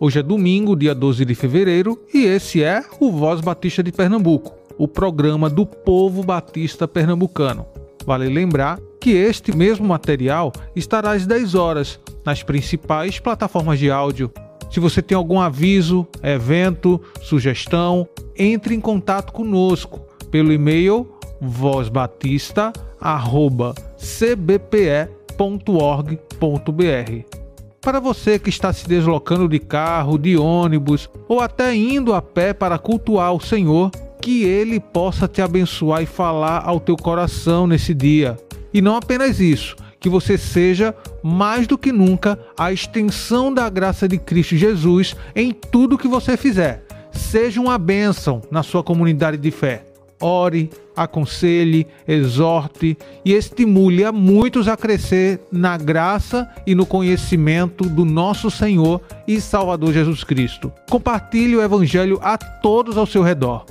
Hoje é domingo, dia 12 de fevereiro, e esse é o Voz Batista de Pernambuco, o programa do povo batista pernambucano. Vale lembrar que este mesmo material estará às 10 horas nas principais plataformas de áudio. Se você tem algum aviso, evento, sugestão, entre em contato conosco pelo e-mail vozbatista@cbpe.org.br. Para você que está se deslocando de carro, de ônibus ou até indo a pé para cultuar o Senhor, que Ele possa te abençoar e falar ao teu coração nesse dia. E não apenas isso, que você seja mais do que nunca a extensão da graça de Cristo Jesus em tudo que você fizer. Seja uma bênção na sua comunidade de fé ore, aconselhe, exorte e estimule a muitos a crescer na graça e no conhecimento do nosso Senhor e Salvador Jesus Cristo. Compartilhe o Evangelho a todos ao seu redor.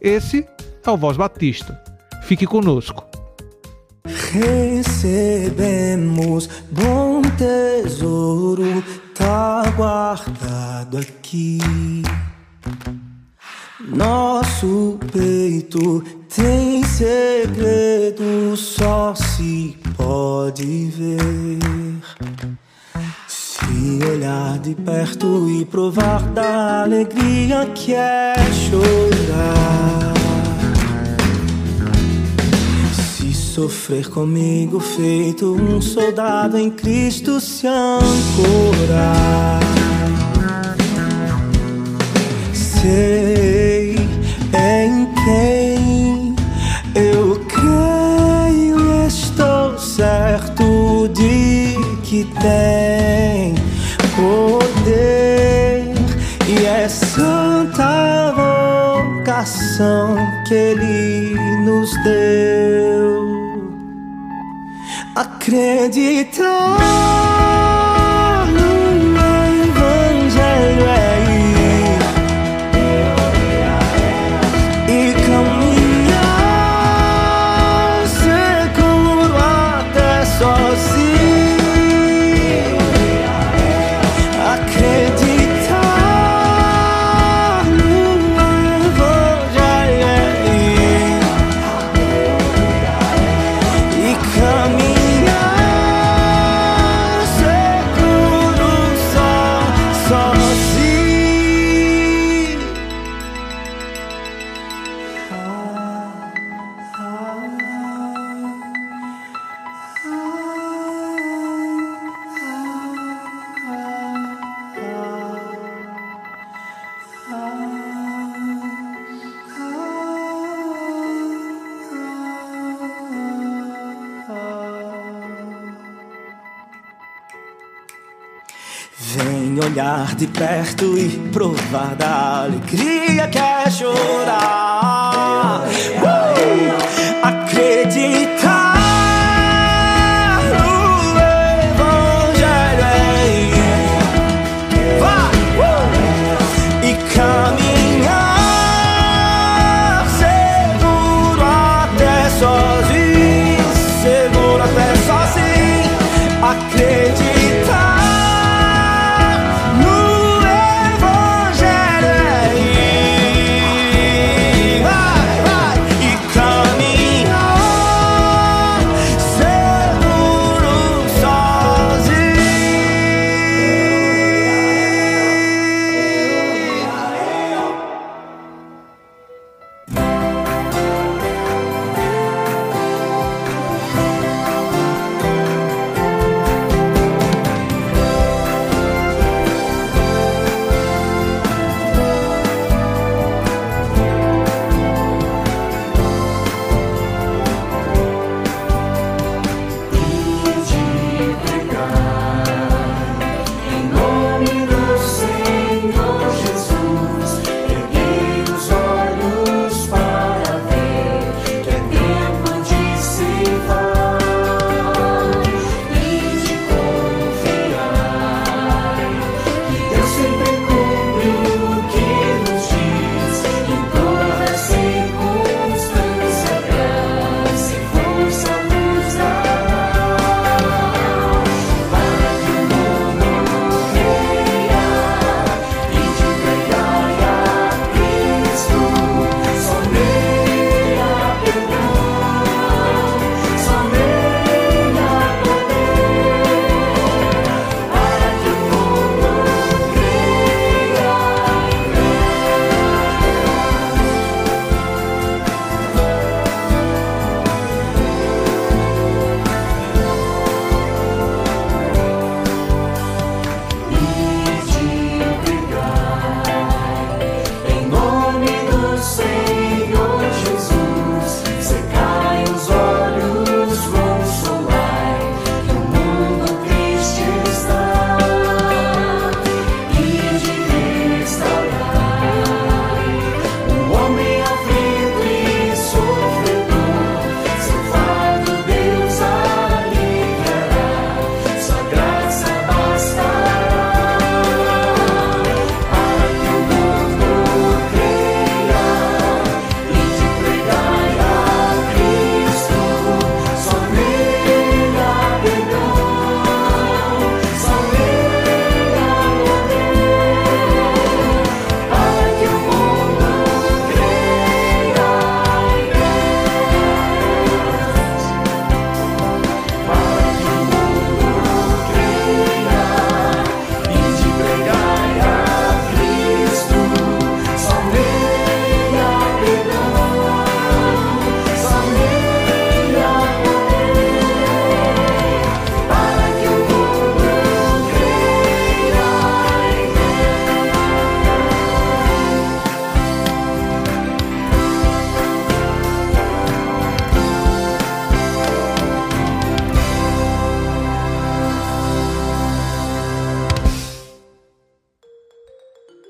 Esse é o Voz Batista. Fique conosco. Recebemos bom tesouro, tá guardado aqui nosso peito tem segredo, só se pode ver. Se olhar de perto e provar da alegria que é chorar. Se sofrer comigo, feito um soldado em Cristo, se ancorar. Sei em quem eu creio, estou certo de que tem poder e é santa vocação que Ele nos deu. Acreditar Vem olhar de perto e provar da alegria que é chorar.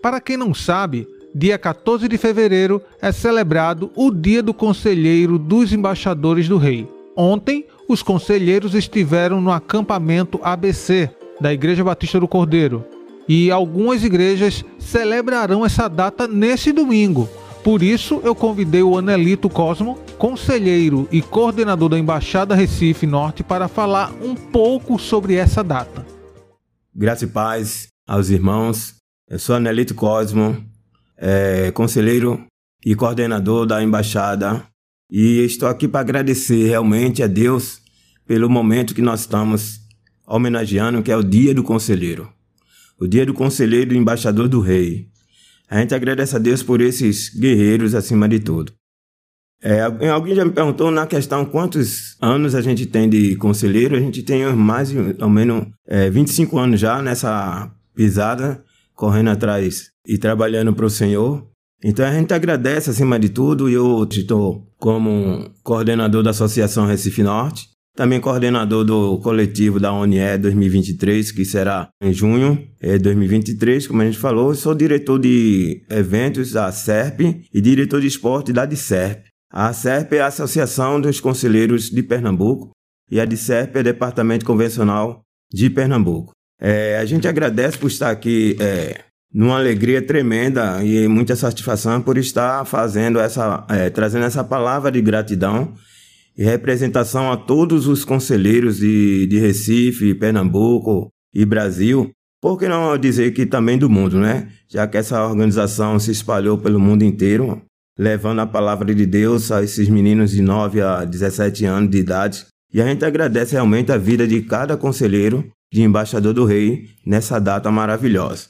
Para quem não sabe, dia 14 de fevereiro é celebrado o Dia do Conselheiro dos Embaixadores do Rei. Ontem, os conselheiros estiveram no acampamento ABC da Igreja Batista do Cordeiro e algumas igrejas celebrarão essa data nesse domingo. Por isso, eu convidei o Anelito Cosmo, conselheiro e coordenador da Embaixada Recife Norte, para falar um pouco sobre essa data. Graça e paz aos irmãos. Eu sou Anelito Cosmo, é, conselheiro e coordenador da Embaixada, e estou aqui para agradecer realmente a Deus pelo momento que nós estamos homenageando, que é o Dia do Conselheiro. O Dia do Conselheiro e Embaixador do Rei. A gente agradece a Deus por esses guerreiros acima de tudo. É, alguém já me perguntou na questão quantos anos a gente tem de conselheiro. A gente tem mais ou menos é, 25 anos já nessa pisada, correndo atrás e trabalhando para o Senhor. Então a gente agradece acima de tudo. Eu estou como coordenador da Associação Recife Norte, também coordenador do coletivo da ONE 2023, que será em junho de 2023, como a gente falou. sou diretor de eventos da SERP e diretor de esporte da DICERP. A SERP é a Associação dos Conselheiros de Pernambuco e a DICERP é o Departamento Convencional de Pernambuco. É, a gente agradece por estar aqui é, numa alegria tremenda e muita satisfação por estar fazendo essa, é, trazendo essa palavra de gratidão e representação a todos os conselheiros de, de Recife, Pernambuco e Brasil, por que não dizer que também do mundo, né? Já que essa organização se espalhou pelo mundo inteiro, levando a palavra de Deus a esses meninos de 9 a 17 anos de idade. E a gente agradece realmente a vida de cada conselheiro de embaixador do rei nessa data maravilhosa.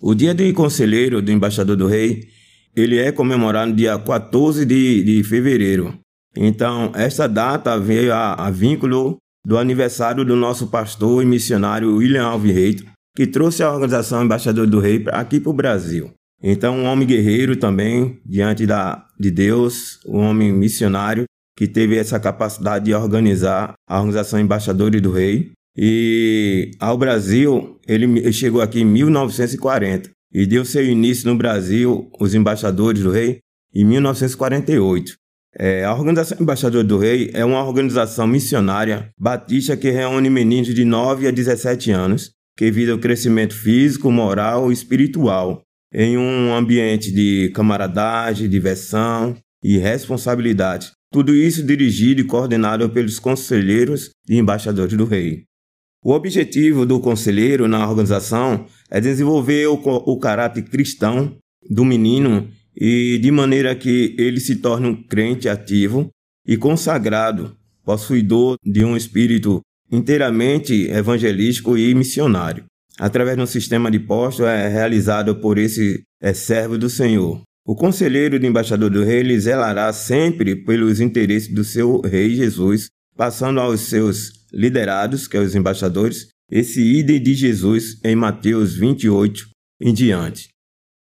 O dia do conselheiro do embaixador do rei, ele é comemorado no dia 14 de, de fevereiro, então, esta data veio a, a vínculo do aniversário do nosso pastor e missionário William Alves Reito, que trouxe a organização Embaixador do Rei aqui para o Brasil. Então, um homem guerreiro também, diante da, de Deus, um homem missionário, que teve essa capacidade de organizar a organização Embaixadores do Rei. E ao Brasil, ele chegou aqui em 1940 e deu seu início no Brasil, os Embaixadores do Rei, em 1948. É, a Organização Embaixador do Rei é uma organização missionária batista que reúne meninos de 9 a 17 anos que visam o crescimento físico, moral e espiritual em um ambiente de camaradagem, diversão e responsabilidade. Tudo isso dirigido e coordenado pelos conselheiros e embaixadores do rei. O objetivo do conselheiro na organização é desenvolver o, o caráter cristão do menino e de maneira que ele se torne um crente ativo e consagrado, possuidor de um espírito inteiramente evangelístico e missionário. Através de um sistema de postos é realizado por esse é, servo do Senhor. O conselheiro do embaixador do rei lhe zelará sempre pelos interesses do seu rei Jesus, passando aos seus liderados, que é os embaixadores, esse idem de Jesus em Mateus 28 em diante.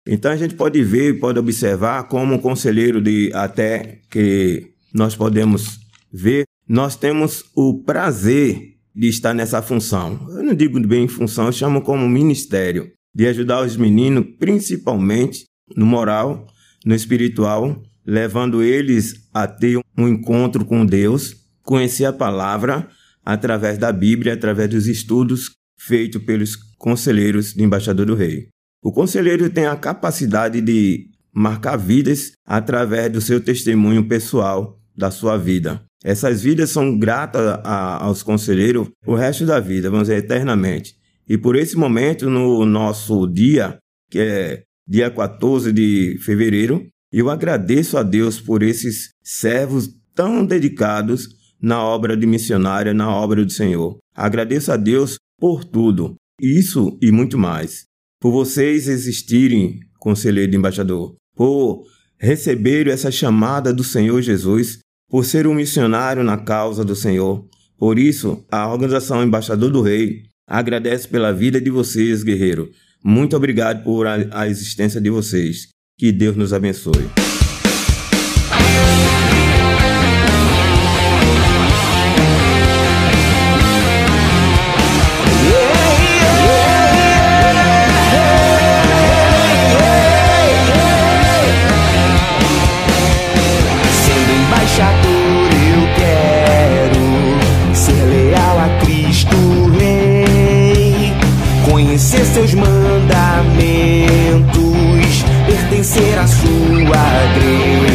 Então a gente pode ver, pode observar como um conselheiro de até que nós podemos ver, nós temos o prazer de estar nessa função. Eu não digo bem função, eu chamo como ministério de ajudar os meninos, principalmente no moral, no espiritual, levando eles a ter um encontro com Deus, conhecer a palavra através da Bíblia, através dos estudos feitos pelos conselheiros de embaixador do rei. O conselheiro tem a capacidade de marcar vidas através do seu testemunho pessoal da sua vida. Essas vidas são gratas a, aos conselheiros o resto da vida, vamos dizer, eternamente. E por esse momento, no nosso dia, que é dia 14 de fevereiro, eu agradeço a Deus por esses servos tão dedicados na obra de missionária, na obra do Senhor. Agradeço a Deus por tudo, isso e muito mais por vocês existirem, conselheiro embaixador, por receber essa chamada do Senhor Jesus, por ser um missionário na causa do Senhor. Por isso, a organização Embaixador do Rei agradece pela vida de vocês, guerreiro. Muito obrigado por a, a existência de vocês. Que Deus nos abençoe. conhecer seus mandamentos, pertencer à sua igreja.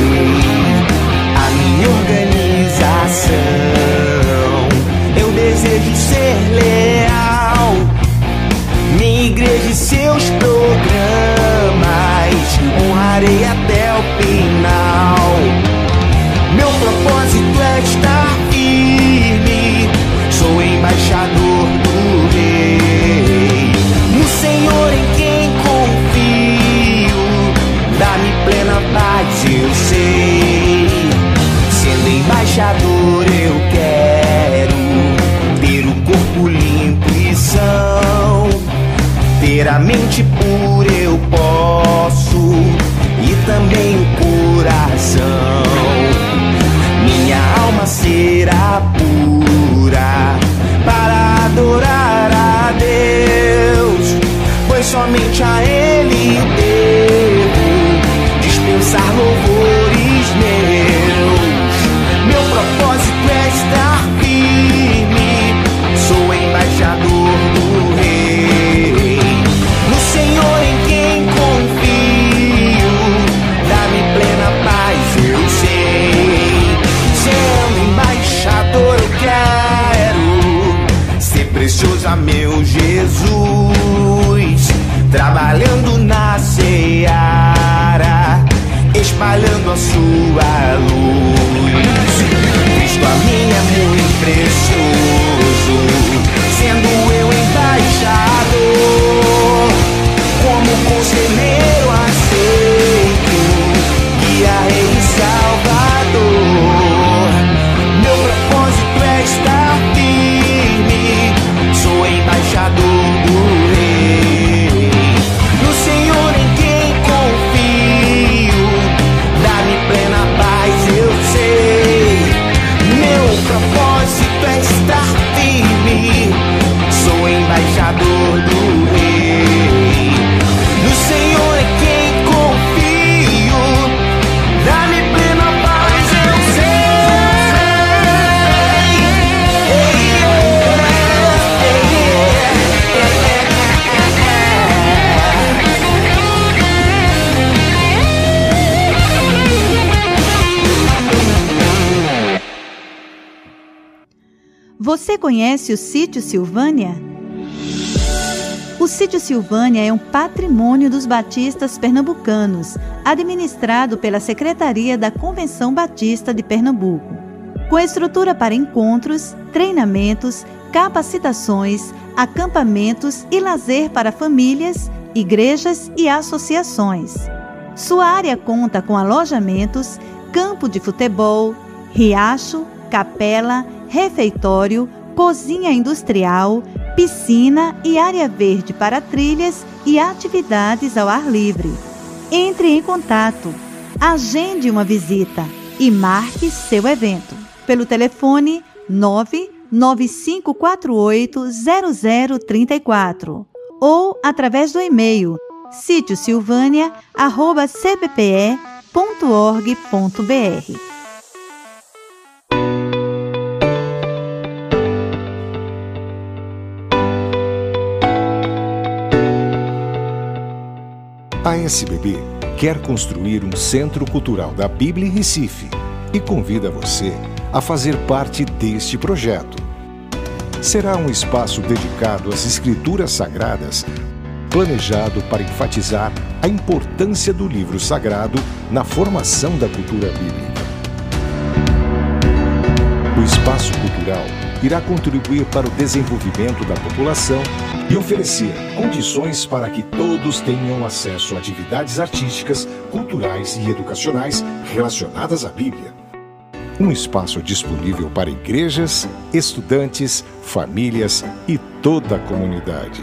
Você conhece o sítio Silvânia? O sítio Silvânia é um patrimônio dos batistas pernambucanos, administrado pela Secretaria da Convenção Batista de Pernambuco. Com estrutura para encontros, treinamentos, capacitações, acampamentos e lazer para famílias, igrejas e associações. Sua área conta com alojamentos, campo de futebol, riacho, capela, refeitório, cozinha industrial, piscina e área verde para trilhas e atividades ao ar livre. Entre em contato, agende uma visita e marque seu evento pelo telefone 995480034 ou através do e-mail sítiosilvânia@cbpe.org.br. SBB quer construir um centro cultural da Bíblia em Recife e convida você a fazer parte deste projeto. Será um espaço dedicado às Escrituras Sagradas, planejado para enfatizar a importância do livro sagrado na formação da cultura bíblica. O espaço cultural irá contribuir para o desenvolvimento da população e oferecer condições para que todos tenham acesso a atividades artísticas, culturais e educacionais relacionadas à Bíblia. Um espaço disponível para igrejas, estudantes, famílias e toda a comunidade.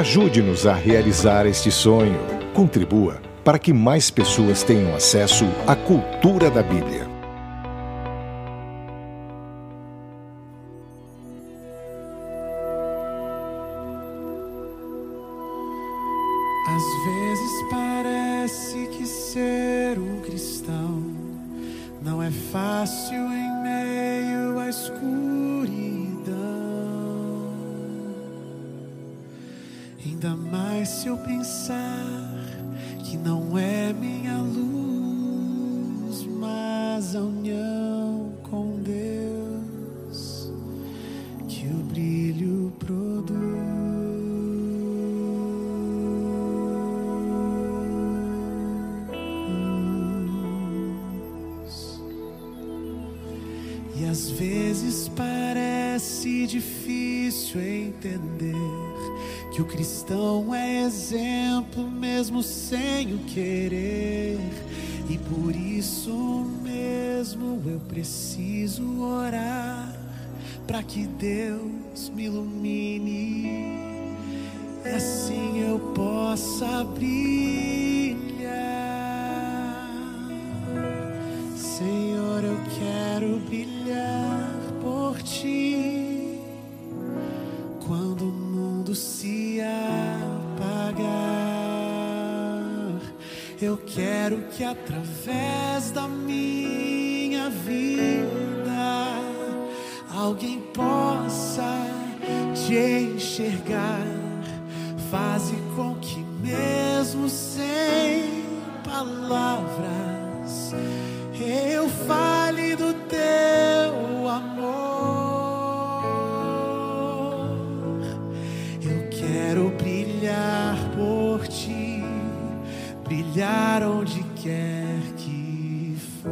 Ajude-nos a realizar este sonho. Contribua para que mais pessoas tenham acesso à cultura da Bíblia. Querer. E por isso mesmo eu preciso orar para que Deus Eu quero que através da minha vida alguém possa te enxergar. Faze com que, mesmo sem palavras, eu fale onde quer que for.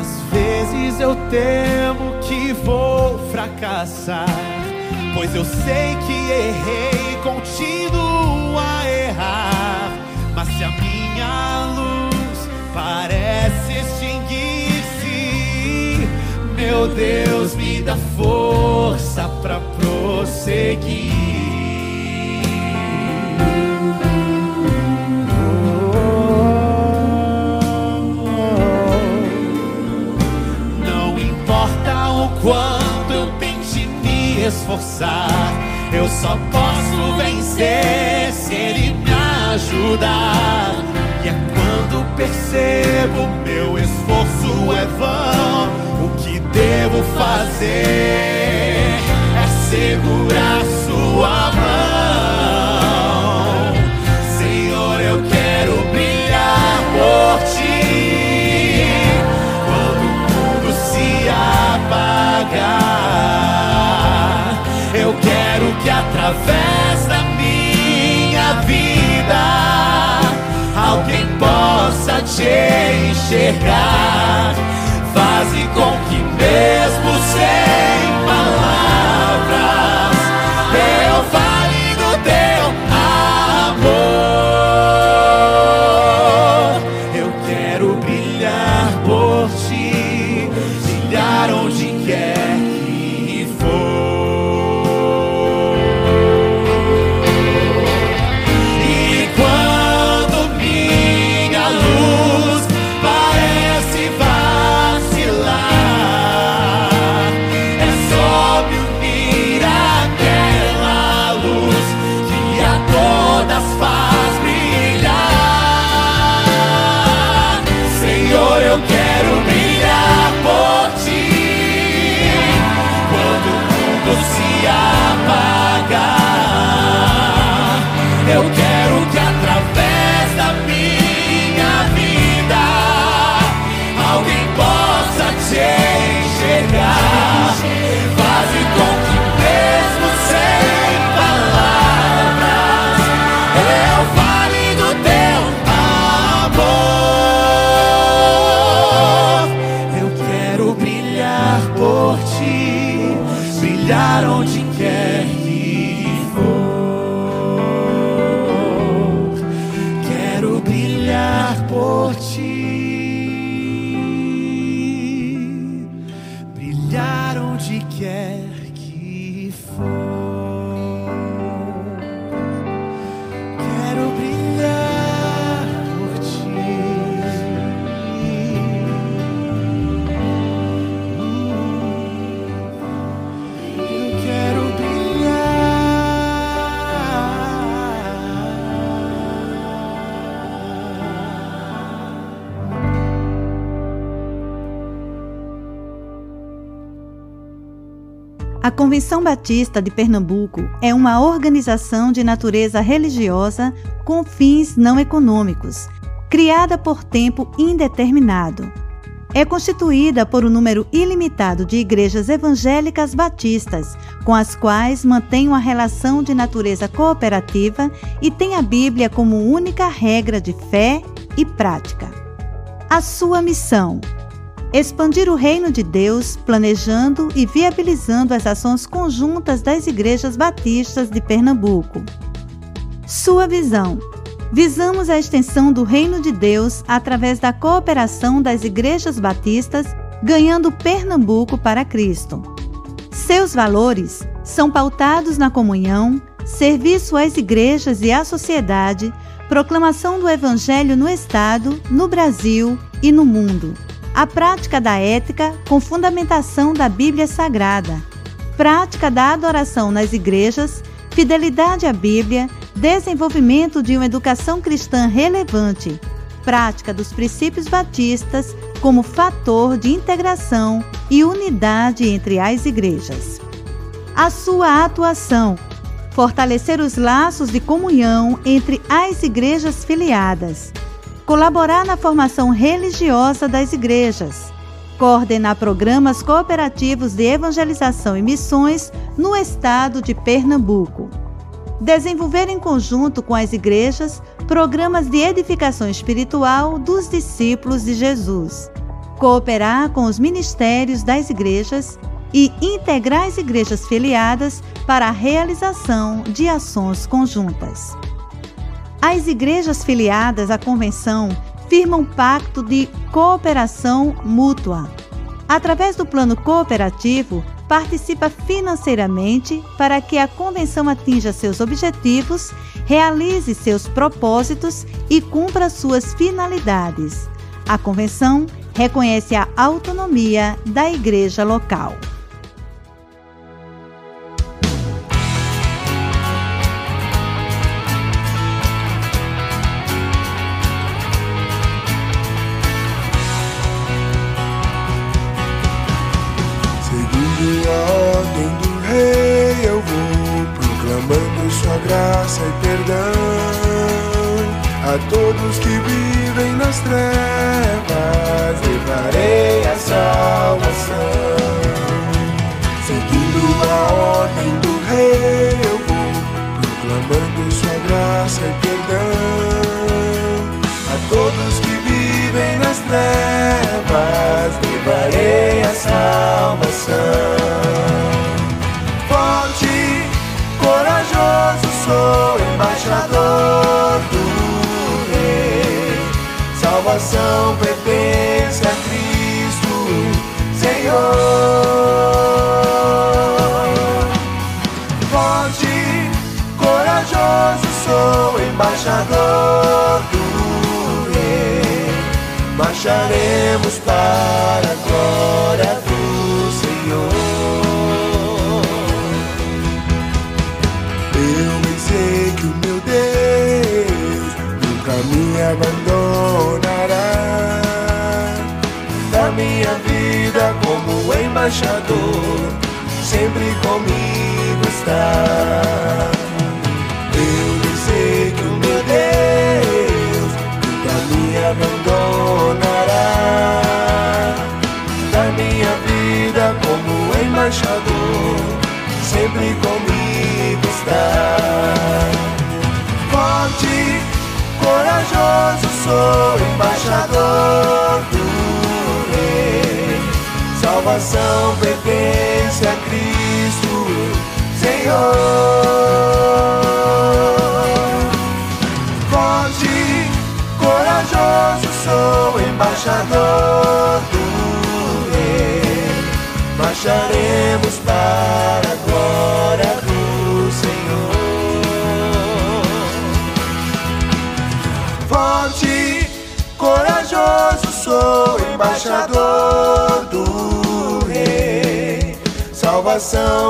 Às vezes eu temo que vou fracassar, pois eu sei que errei, continuo Deus me dá força para prosseguir. Não importa o quanto eu tente me esforçar, eu só posso vencer se Ele me ajudar. E é quando percebo meu esforço é vão, devo fazer é segurar Sua mão. Senhor, eu quero brilhar por Ti. Quando o mundo se apagar, eu quero que através da minha vida alguém possa te enxergar. Faze com que mesmo Convenção Batista de Pernambuco é uma organização de natureza religiosa com fins não econômicos, criada por tempo indeterminado. É constituída por um número ilimitado de igrejas evangélicas batistas, com as quais mantém uma relação de natureza cooperativa e tem a Bíblia como única regra de fé e prática. A sua missão expandir o reino de Deus, planejando e viabilizando as ações conjuntas das igrejas batistas de Pernambuco. Sua visão: visamos a extensão do reino de Deus através da cooperação das igrejas batistas, ganhando Pernambuco para Cristo. Seus valores são pautados na comunhão, serviço às igrejas e à sociedade, proclamação do Evangelho no Estado, no Brasil e no mundo a prática da ética com fundamentação da Bíblia Sagrada, prática da adoração nas igrejas, fidelidade à Bíblia, desenvolvimento de uma educação cristã relevante, prática dos princípios batistas como fator de integração e unidade entre as igrejas. A sua atuação. Fortalecer os laços de comunhão entre as igrejas filiadas, colaborar na formação religiosa das igrejas, coordenar programas cooperativos de evangelização e missões no estado de Pernambuco, desenvolver em conjunto com as igrejas programas de edificação espiritual dos discípulos de Jesus, cooperar com os ministérios das igrejas e integrar as igrejas filiadas para a realização de ações conjuntas. As igrejas filiadas à convenção firmam pacto de cooperação mútua. Através do plano cooperativo, participa financeiramente para que a convenção atinja seus objetivos, realize seus propósitos e cumpra suas finalidades. A convenção reconhece a autonomia da igreja local. Todos que vivem nas trevas. Levarei a salvação, seguindo a ordem do Rei. Eu vou proclamando Sua graça e perdão a todos que vivem nas trevas. Levarei a salvação. Pertence a Cristo, Senhor. Forte, corajoso sou embaixador do Rei. Marcharemos para embaixador, sempre comigo está. Eu sei que o meu Deus nunca me abandonará da minha vida como embaixador, sempre comigo está. Salvação pertence a Cristo, Senhor. Forte, corajoso sou, embaixador do Rei. Marcharemos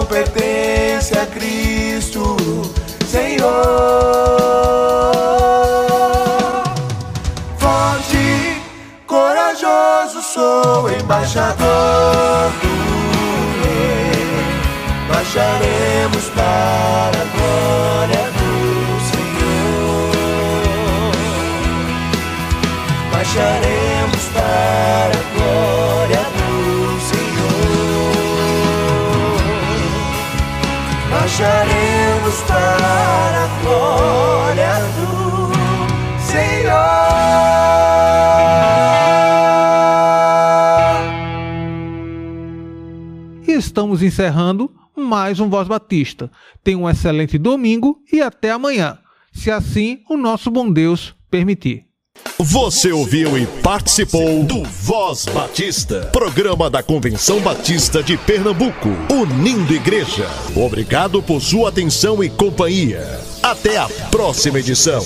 Pertence a Cristo, Senhor. Estamos encerrando mais um Voz Batista. Tenha um excelente domingo e até amanhã, se assim o nosso bom Deus permitir. Você ouviu e participou do Voz Batista, programa da Convenção Batista de Pernambuco, unindo igreja. Obrigado por sua atenção e companhia. Até a próxima edição.